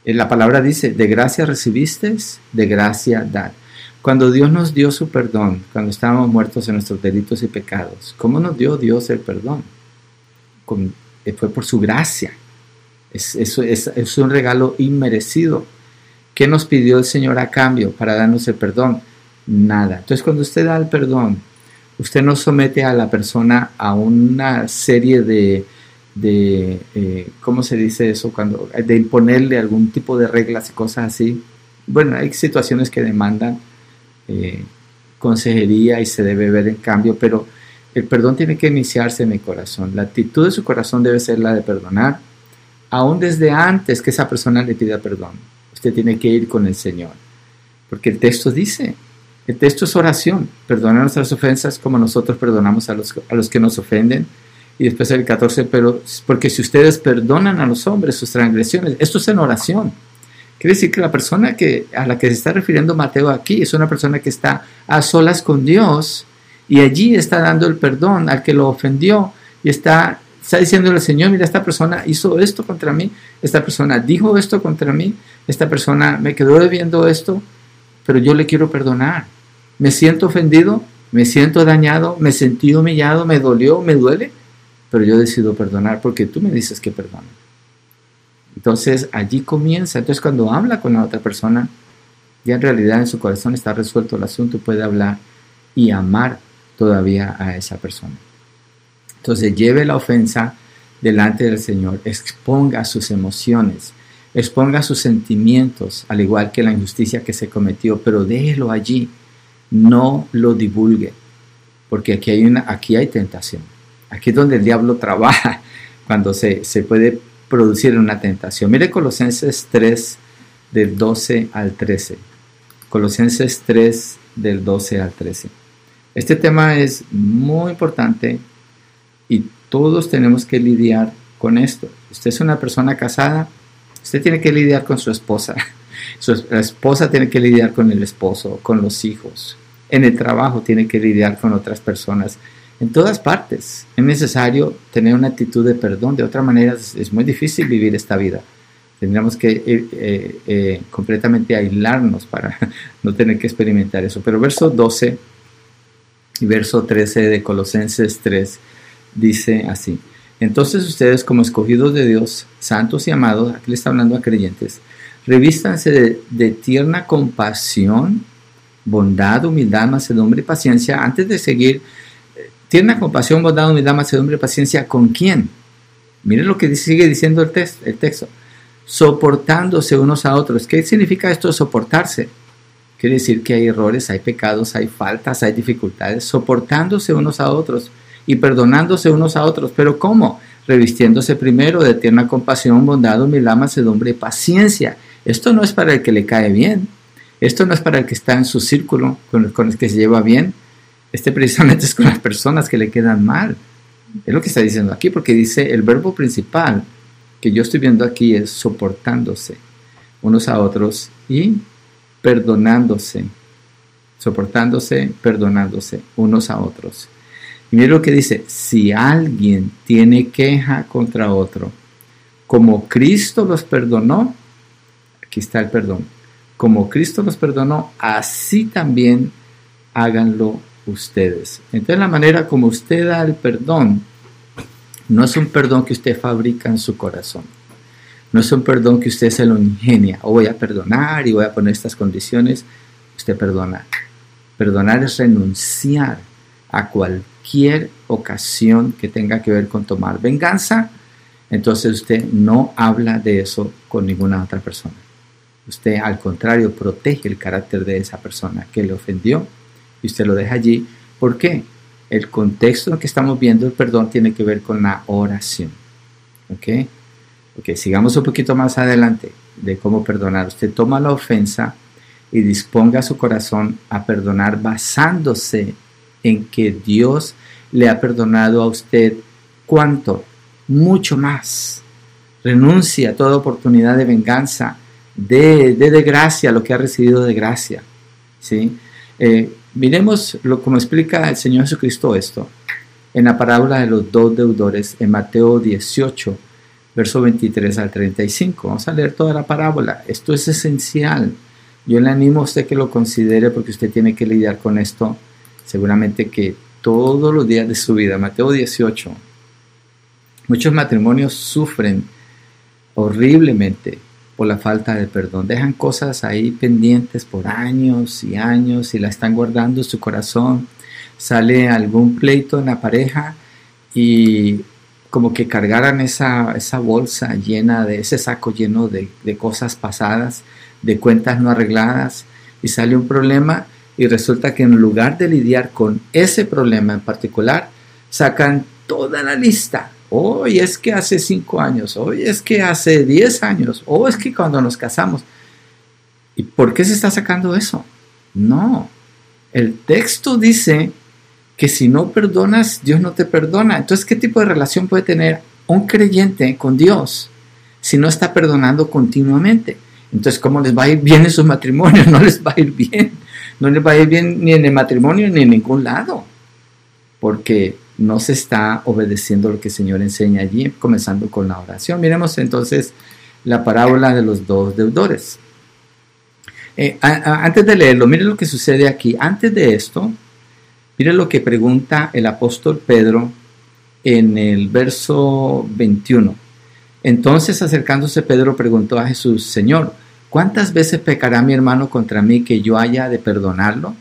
Eh, la palabra dice, de gracia recibiste, de gracia dar. Cuando Dios nos dio su perdón, cuando estábamos muertos en nuestros delitos y pecados, ¿cómo nos dio Dios el perdón? Eh, fue por su gracia. Es, es, un regalo inmerecido. ¿Qué nos pidió el Señor a cambio para darnos el perdón? Nada. Entonces cuando usted da el perdón, usted no somete a la persona a una serie de, de eh, ¿cómo se dice eso? Cuando, de imponerle algún tipo de reglas y cosas así. Bueno, hay situaciones que demandan eh, consejería y se debe ver en cambio, pero el perdón tiene que iniciarse en el corazón. La actitud de su corazón debe ser la de perdonar aún desde antes que esa persona le pida perdón. Usted tiene que ir con el Señor. Porque el texto dice, el texto es oración, perdona nuestras ofensas como nosotros perdonamos a los, a los que nos ofenden. Y después el 14, pero porque si ustedes perdonan a los hombres sus transgresiones, esto es en oración. Quiere decir que la persona que, a la que se está refiriendo Mateo aquí es una persona que está a solas con Dios y allí está dando el perdón al que lo ofendió y está Está diciéndole Señor, mira, esta persona hizo esto contra mí, esta persona dijo esto contra mí, esta persona me quedó debiendo esto, pero yo le quiero perdonar. Me siento ofendido, me siento dañado, me sentí humillado, me dolió, me duele, pero yo decido perdonar porque tú me dices que perdona. Entonces allí comienza. Entonces cuando habla con la otra persona, ya en realidad en su corazón está resuelto el asunto, puede hablar y amar todavía a esa persona. Entonces lleve la ofensa delante del Señor, exponga sus emociones, exponga sus sentimientos, al igual que la injusticia que se cometió, pero déjelo allí, no lo divulgue, porque aquí hay, una, aquí hay tentación. Aquí es donde el diablo trabaja, cuando se, se puede producir una tentación. Mire Colosenses 3, del 12 al 13. Colosenses 3, del 12 al 13. Este tema es muy importante y Todos tenemos que lidiar con esto. Usted es una persona casada, usted tiene que lidiar con su esposa. Su, esposa tiene que lidiar con el esposo, con los hijos. En el trabajo tiene que lidiar con otras personas. En todas partes es necesario tener una actitud de perdón. De otra manera es, muy difícil vivir esta vida. Tendríamos que eh, eh, eh, completamente aislarnos para no tener que experimentar eso. Pero verso 12 y verso 13 de Colosenses 3 dice así. Entonces ustedes como escogidos de Dios, santos y amados, aquí le está hablando a creyentes, revístanse de, tierna compasión, bondad, humildad, mansedumbre y paciencia. Antes de seguir, tierna compasión, bondad, humildad, mansedumbre y paciencia, ¿con quién? Miren lo que sigue diciendo el, el texto. Soportándose unos a otros. ¿Qué significa esto soportarse? Quiere decir que hay errores, hay pecados, hay faltas, hay dificultades, soportándose unos a otros y perdonándose unos a otros. ¿Pero cómo? Revistiéndose primero de tierna compasión, bondad, humildad, mansedumbre y paciencia. Esto no es para el que le cae bien. Esto no es para el que está en su círculo, con el, con el que se lleva bien. Este precisamente es con las personas que le quedan mal. Es lo que está diciendo aquí, porque dice el verbo principal que yo estoy viendo aquí es soportándose unos a otros y perdonándose, soportándose, perdonándose unos a otros. Y mire lo que dice, si alguien tiene queja contra otro, como Cristo los perdonó, aquí está el perdón, como Cristo los perdonó, así también háganlo ustedes. Entonces la manera como usted da el perdón, no es un perdón que usted fabrica en su corazón no es un perdón que usted se lo ingenia, o voy a perdonar y voy a poner estas condiciones. Usted perdona. Perdonar es renunciar a cualquier ocasión que tenga que ver con tomar venganza. Entonces usted no habla de eso con ninguna otra persona. Usted al contrario protege el carácter de esa persona que le ofendió y usted lo deja allí. ¿Por qué? El contexto en que estamos viendo el perdón tiene que ver con la oración. ¿Ok? Ok, sigamos un poquito más adelante de cómo perdonar. Usted toma la ofensa y disponga su corazón a perdonar basándose en que Dios le ha perdonado a usted cuánto, mucho más. Renuncia a toda oportunidad de venganza, de, de, gracia lo que ha recibido de gracia. ¿sí? Eh, miremos lo, como explica el Señor Jesucristo esto en la parábola de los dos deudores en Mateo 18 verso 23 al 35. Vamos a leer toda la parábola. Esto es esencial. Yo le animo a usted que lo considere porque usted tiene que lidiar con esto seguramente que todos los días de su vida. Mateo 18. Muchos matrimonios sufren horriblemente por la falta de perdón. Dejan cosas ahí pendientes por años y años y la están guardando en su corazón. Sale algún pleito en la pareja y como que cargaran esa, esa bolsa llena de, ese saco lleno de, de cosas pasadas, de cuentas no arregladas, y sale un problema y resulta que en lugar de lidiar con ese problema en particular, sacan toda la lista. Hoy es que hace cinco años, hoy es que hace diez años, o es que cuando nos casamos. ¿Y por qué se está sacando eso? No, el texto dice que si no perdonas, Dios no te perdona. Entonces, ¿qué tipo de relación puede tener un creyente con Dios si no está perdonando continuamente? Entonces, ¿cómo les va a ir bien en su matrimonio? No les va a ir bien. No les va a ir bien ni en el matrimonio ni en ningún lado. Porque no se está obedeciendo lo que el Señor enseña allí, comenzando con la oración. Miremos entonces la parábola de los dos deudores. Eh, antes de leerlo, miren lo que sucede aquí. Antes de esto, Mire lo que pregunta el apóstol Pedro en el verso 21. Entonces acercándose Pedro preguntó a Jesús, Señor, ¿cuántas veces pecará mi hermano contra mí que yo haya de perdonarlo?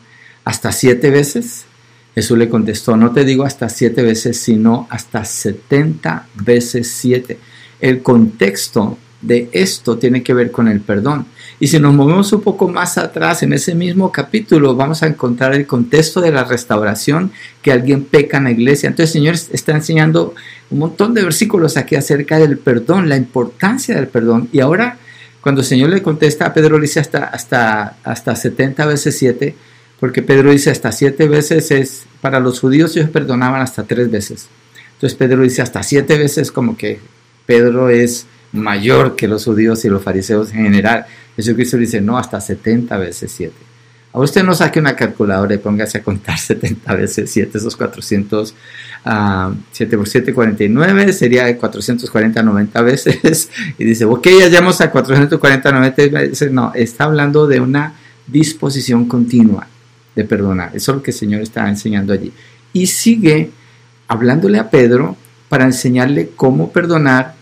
¿Hasta siete veces? Jesús le contestó, no te digo hasta siete veces, sino hasta setenta veces siete. El contexto de esto tiene que ver con el perdón. Y si nos movemos un poco más atrás, en ese mismo capítulo, vamos a encontrar el contexto de la restauración que alguien peca en la iglesia. Entonces Señor está enseñando un montón de versículos aquí acerca del perdón, la importancia del perdón. Y ahora, cuando el Señor le contesta a Pedro, le dice hasta, hasta, hasta 70 veces 7, porque Pedro dice hasta 7 veces es, para los judíos ellos perdonaban hasta 3 veces. Entonces Pedro dice hasta siete veces como que Pedro es mayor que los judíos y los fariseos en general. Jesucristo dice, no, hasta 70 veces 7. A usted no saque una calculadora y póngase a contar 70 veces 7, esos 400, 7 por 7, 49, sería 440, 90 veces. Y dice, ok, ya llegamos a 440, 90 veces. No, está hablando de una disposición continua de perdonar. Eso es lo que el Señor está enseñando allí. Y sigue hablándole a Pedro para enseñarle cómo perdonar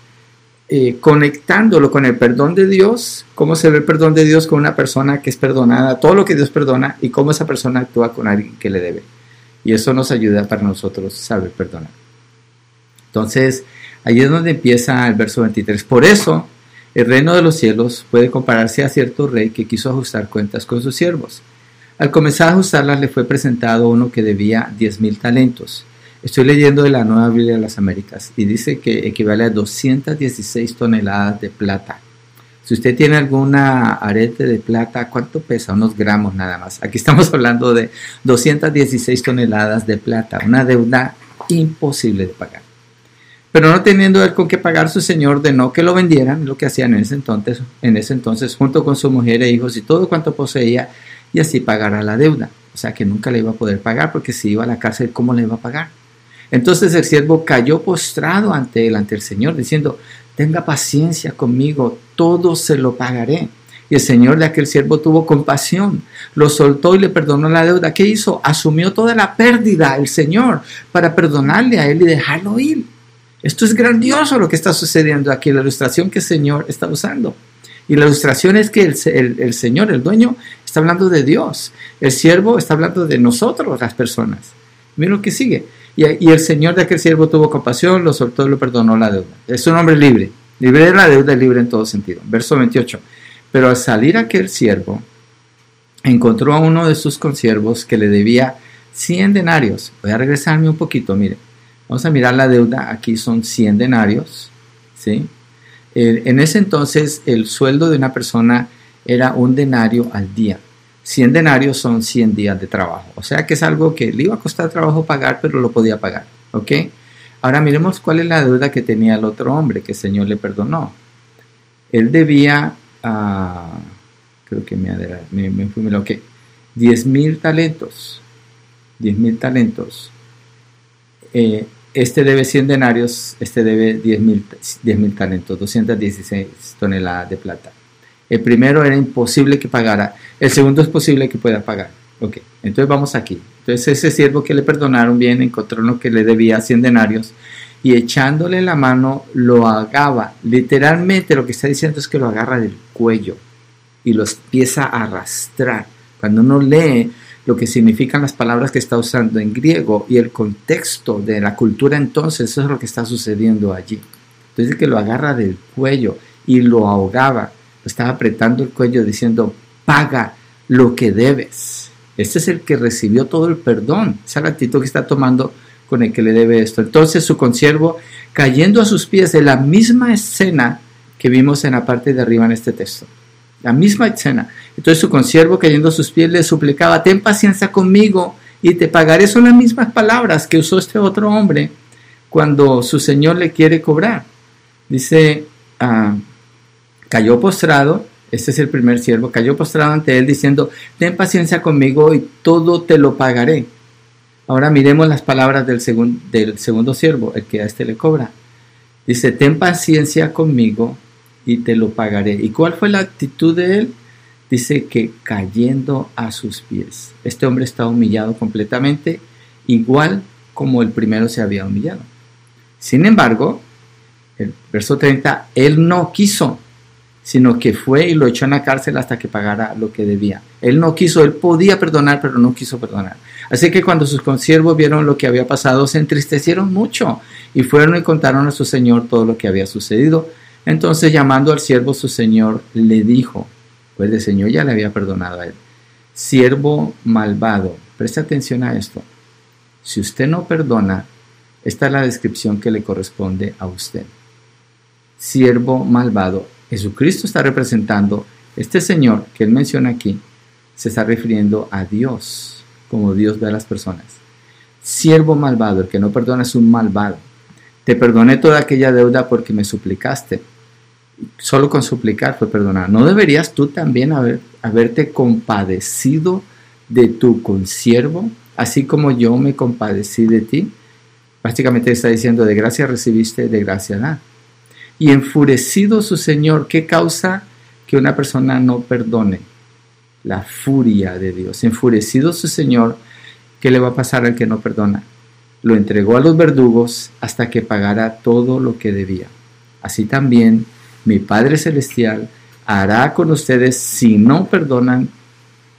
eh, conectándolo con el perdón de Dios, cómo se ve el perdón de Dios con una persona que es perdonada, todo lo que Dios perdona y cómo esa persona actúa con alguien que le debe. Y eso nos ayuda para nosotros saber perdonar. Entonces, ahí es donde empieza el verso 23. Por eso, el reino de los cielos puede compararse a cierto rey que quiso ajustar cuentas con sus siervos. Al comenzar a ajustarlas le fue presentado uno que debía diez mil talentos. Estoy leyendo de la Nueva Biblia de las Américas y dice que equivale a 216 toneladas de plata. Si usted tiene alguna arete de plata, ¿cuánto pesa? Unos gramos nada más. Aquí estamos hablando de 216 toneladas de plata, una deuda imposible de pagar. Pero no teniendo él con qué pagar, su señor no que lo vendieran, lo que hacían en ese entonces, en ese entonces junto con su mujer e hijos y todo cuanto poseía, y así pagara la deuda. O sea que nunca le iba a poder pagar porque si iba a la cárcel, ¿cómo le iba a pagar? Entonces el siervo cayó postrado ante él, ante el Señor, diciendo, tenga paciencia conmigo, todo se lo pagaré. Y el Señor de aquel siervo tuvo compasión, lo soltó y le perdonó la deuda. ¿Qué hizo? Asumió toda la pérdida el Señor para perdonarle a él y dejarlo ir. Esto es grandioso lo que está sucediendo aquí, la ilustración que el Señor está usando. Y la ilustración es que el, Señor, el dueño, está hablando de Dios. El siervo está hablando de nosotros, las personas. Mira lo que sigue. Y, el señor de aquel siervo tuvo compasión, lo soltó y lo perdonó la deuda. Es un hombre libre. Libre de la deuda libre en todo sentido. Verso 28. Pero al salir aquel siervo, encontró a uno de sus consiervos que le debía 100 denarios. Voy a regresarme un poquito, mire. Vamos a mirar la deuda. Aquí son 100 denarios. ¿sí? en ese entonces el sueldo de una persona era un denario al día. 100 denarios son 100 días de trabajo. O sea que es algo que le iba a costar trabajo pagar, pero lo podía pagar. ¿Ok? Ahora miremos cuál es la deuda que tenía el otro hombre que el Señor le perdonó. Él debía, uh, creo que me, me, me fui, ok, 10 mil talentos. 10 mil talentos. Eh, este debe 100 denarios, este debe 10 mil talentos, 216 toneladas de plata. El primero era imposible que pagara. El segundo es posible que pueda pagar. Ok, entonces vamos aquí. Entonces ese siervo que le perdonaron bien encontró lo que le debía 100 denarios y echándole la mano lo agaba. Literalmente lo que está diciendo es que lo agarra del cuello y lo empieza a arrastrar. Cuando uno lee lo que significan las palabras que está usando en griego y el contexto de la cultura entonces, eso es lo que está sucediendo allí. Entonces que lo agarra del cuello y lo ahogaba estaba apretando el cuello diciendo, paga lo que debes. Este es el que recibió todo el perdón, esa actitud que está tomando con el que le debe esto. Entonces su consiervo, cayendo a sus pies de la misma escena que vimos en la parte de arriba en este texto, la misma escena. Entonces su consiervo, cayendo a sus pies, le suplicaba, ten paciencia conmigo y te pagaré. Son las mismas palabras que usó este otro hombre cuando su señor le quiere cobrar. Dice, ah, cayó postrado, este es el primer siervo, cayó postrado ante él diciendo, ten paciencia conmigo y todo te lo pagaré. Ahora miremos las palabras del, segundo siervo, el que a este le cobra. Dice, ten paciencia conmigo y te lo pagaré. ¿Y cuál fue la actitud de él? Dice que cayendo a sus pies. Este hombre está humillado completamente, igual como el primero se había humillado. Sin embargo, el verso 30, él no quiso sino que fue y lo echó en la cárcel hasta que pagara lo que debía. Él no quiso, él podía perdonar, pero no quiso perdonar. Así que cuando sus consiervos vieron lo que había pasado, se entristecieron mucho y fueron y contaron a su señor todo lo que había sucedido. Entonces llamando al siervo, su señor le dijo, pues el señor ya le había perdonado a él, siervo malvado, preste atención a esto, si usted no perdona, esta es la descripción que le corresponde a usted. Siervo malvado, Jesucristo está representando, este Señor que él menciona aquí, se está refiriendo a Dios, como Dios ve a las personas. Siervo malvado, el que no perdona es un malvado. te perdoné toda aquella deuda porque me suplicaste. Solo con suplicar fue perdonar. ¿No deberías tú también haber, haberte compadecido de tu consiervo, así como yo me compadecí de ti? Básicamente está diciendo, de gracia recibiste, de gracia da. Y enfurecido su Señor, ¿qué causa que una persona no perdone? La furia de Dios. Enfurecido su Señor, ¿qué le va a pasar al que no perdona? Lo entregó a los verdugos hasta que pagara todo lo que debía. Así también mi Padre Celestial hará con ustedes si no perdonan,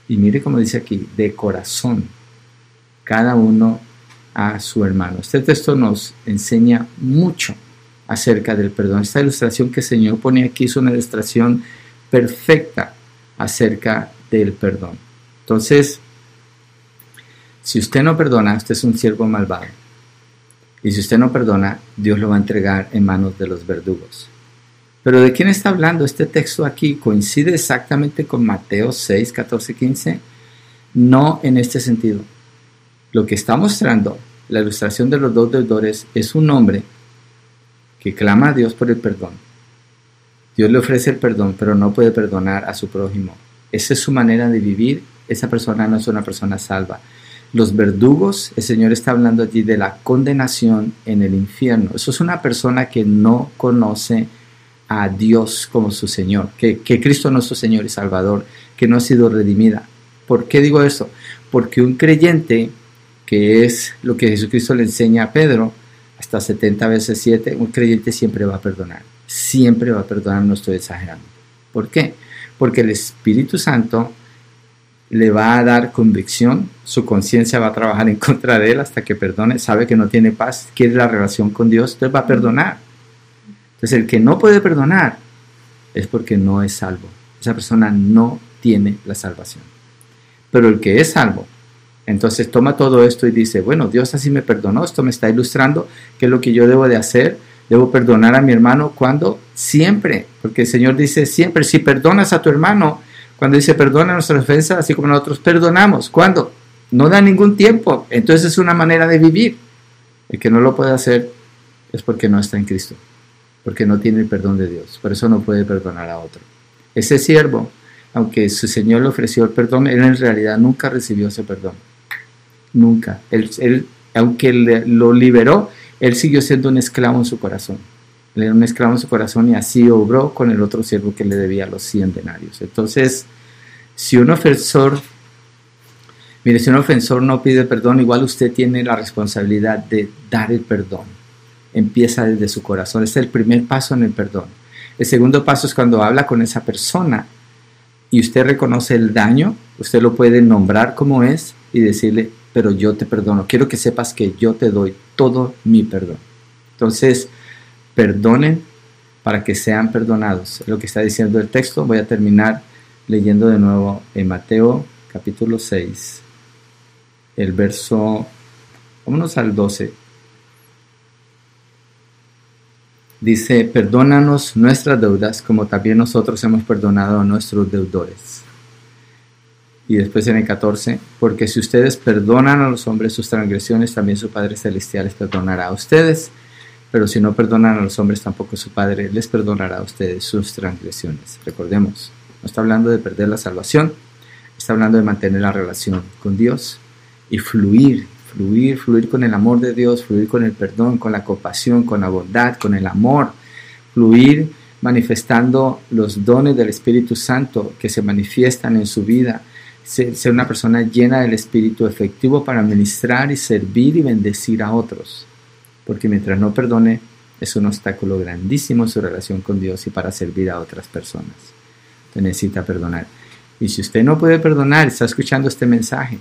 y mire como dice aquí, de corazón, cada uno a su hermano. Este texto nos enseña mucho acerca del perdón. Esta ilustración que el Señor pone aquí es una ilustración perfecta acerca del perdón. Entonces, si usted no perdona, usted es un siervo malvado. Y si usted no perdona, Dios lo va a entregar en manos de los verdugos. Pero ¿de quién está hablando este texto aquí? ¿Coincide exactamente con Mateo 6, 14, 15? No en este sentido. Lo que está mostrando la ilustración de los dos deudores es un hombre que clama a Dios por el perdón. Dios le ofrece el perdón, pero no puede perdonar a su prójimo. Esa es su manera de vivir. Esa persona no es una persona salva. Los verdugos, el Señor está hablando allí de la condenación en el infierno. Eso es una persona que no conoce a Dios como su Señor, que, que Cristo no es su Señor y Salvador, que no ha sido redimida. ¿Por qué digo eso? Porque un creyente que es lo que Jesucristo le enseña a Pedro, hasta 70 veces 7, un creyente siempre va a perdonar. Siempre va a perdonar, no estoy exagerando. ¿Por qué? Porque el Espíritu Santo le va a dar convicción, su conciencia va a trabajar en contra de él hasta que perdone, sabe que no tiene paz, quiere la relación con Dios, entonces va a perdonar. Entonces el que no puede perdonar es porque no es salvo. Esa persona no tiene la salvación. Pero el que es salvo entonces toma todo esto y dice, bueno, Dios así me perdonó, esto me está ilustrando qué es lo que yo debo de hacer. Debo perdonar a mi hermano cuando siempre, porque el Señor dice siempre, si perdonas a tu hermano, cuando dice perdona nuestras ofensas, así como nosotros perdonamos, ¿cuándo? No da ningún tiempo, entonces es una manera de vivir. El que no lo puede hacer es porque no está en Cristo, porque no tiene el perdón de Dios, por eso no puede perdonar a otro. Ese siervo, aunque su Señor le ofreció el perdón, él en realidad nunca recibió ese perdón nunca. Él, aunque lo liberó, él siguió siendo un esclavo en su corazón. Él era un esclavo en su corazón y así obró con el otro siervo que le debía los 100 denarios. Entonces, si un ofensor, mire, si un ofensor no pide perdón, igual usted tiene la responsabilidad de dar el perdón. Empieza desde su corazón. Es el primer paso en el perdón. El segundo paso es cuando habla con esa persona y usted reconoce el daño, usted lo puede nombrar como es y decirle, pero yo te perdono. Quiero que sepas que yo te doy todo mi perdón. Entonces, perdonen para que sean perdonados. Lo que está diciendo el texto. Voy a terminar leyendo de nuevo en Mateo capítulo 6, el verso, vámonos al 12. Dice, perdónanos nuestras deudas como también nosotros hemos perdonado a nuestros deudores. Y después en el 14, porque si ustedes perdonan a los hombres sus transgresiones, también su Padre Celestial les perdonará a ustedes. Pero si no perdonan a los hombres, tampoco su Padre les perdonará a ustedes sus transgresiones. Recordemos, no está hablando de perder la salvación, está hablando de mantener la relación con Dios y fluir, fluir, fluir con el amor de Dios, fluir con el perdón, con la compasión, con la bondad, con el amor, fluir manifestando los dones del Espíritu Santo que se manifiestan en su vida ser una persona llena del Espíritu efectivo para ministrar y servir y bendecir a otros. Porque mientras no perdone, es un obstáculo grandísimo en su relación con Dios y para servir a otras personas. Usted necesita perdonar. Y si usted no puede perdonar, está escuchando este mensaje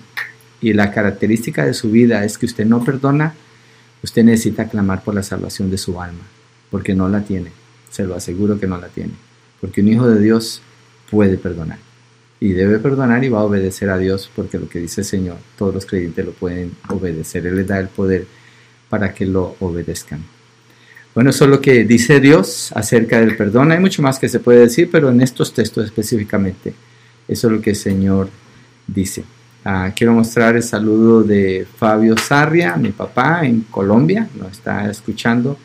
y la característica de su vida es que usted no perdona, usted necesita clamar por la salvación de su alma, porque no la tiene. Se lo aseguro que no la tiene. Porque un hijo de Dios puede perdonar y debe perdonar y va a obedecer a Dios porque lo que dice el Señor, todos los creyentes lo pueden obedecer. Él les da el poder para que lo obedezcan. Bueno, eso es lo que dice Dios acerca del perdón. Hay mucho más que se puede decir, pero en estos textos específicamente, eso es lo que el Señor dice. Ah, quiero mostrar el saludo de Fabio Sarria, mi papá en Colombia, nos está escuchando.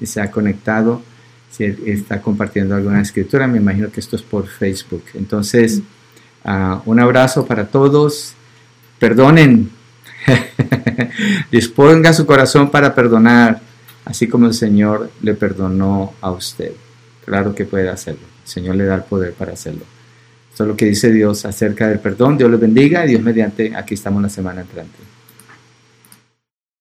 y se ha conectado, si está compartiendo alguna escritura, me imagino que esto es por Facebook. Entonces, ah, un abrazo para todos. Perdonen. Disponga su corazón para perdonar, así como el Señor le perdonó a usted. Claro que puede hacerlo. El Señor le da el poder para hacerlo. Esto es lo que dice Dios acerca del perdón. Dios les bendiga y Dios mediante, aquí estamos la semana entrante.